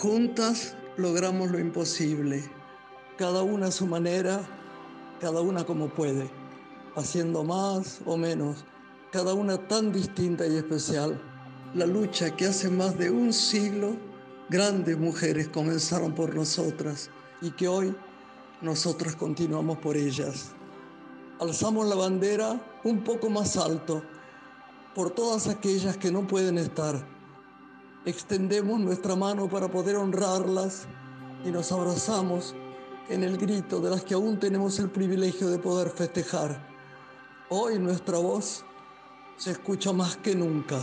Juntas logramos lo imposible, cada una a su manera, cada una como puede, haciendo más o menos, cada una tan distinta y especial. La lucha que hace más de un siglo grandes mujeres comenzaron por nosotras y que hoy nosotras continuamos por ellas. Alzamos la bandera un poco más alto por todas aquellas que no pueden estar. Extendemos nuestra mano para poder honrarlas y nos abrazamos en el grito de las que aún tenemos el privilegio de poder festejar. Hoy nuestra voz se escucha más que nunca.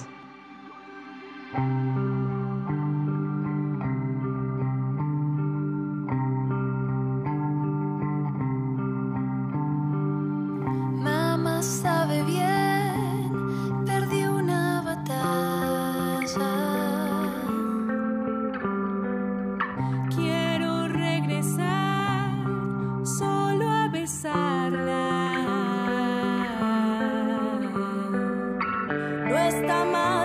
大妈。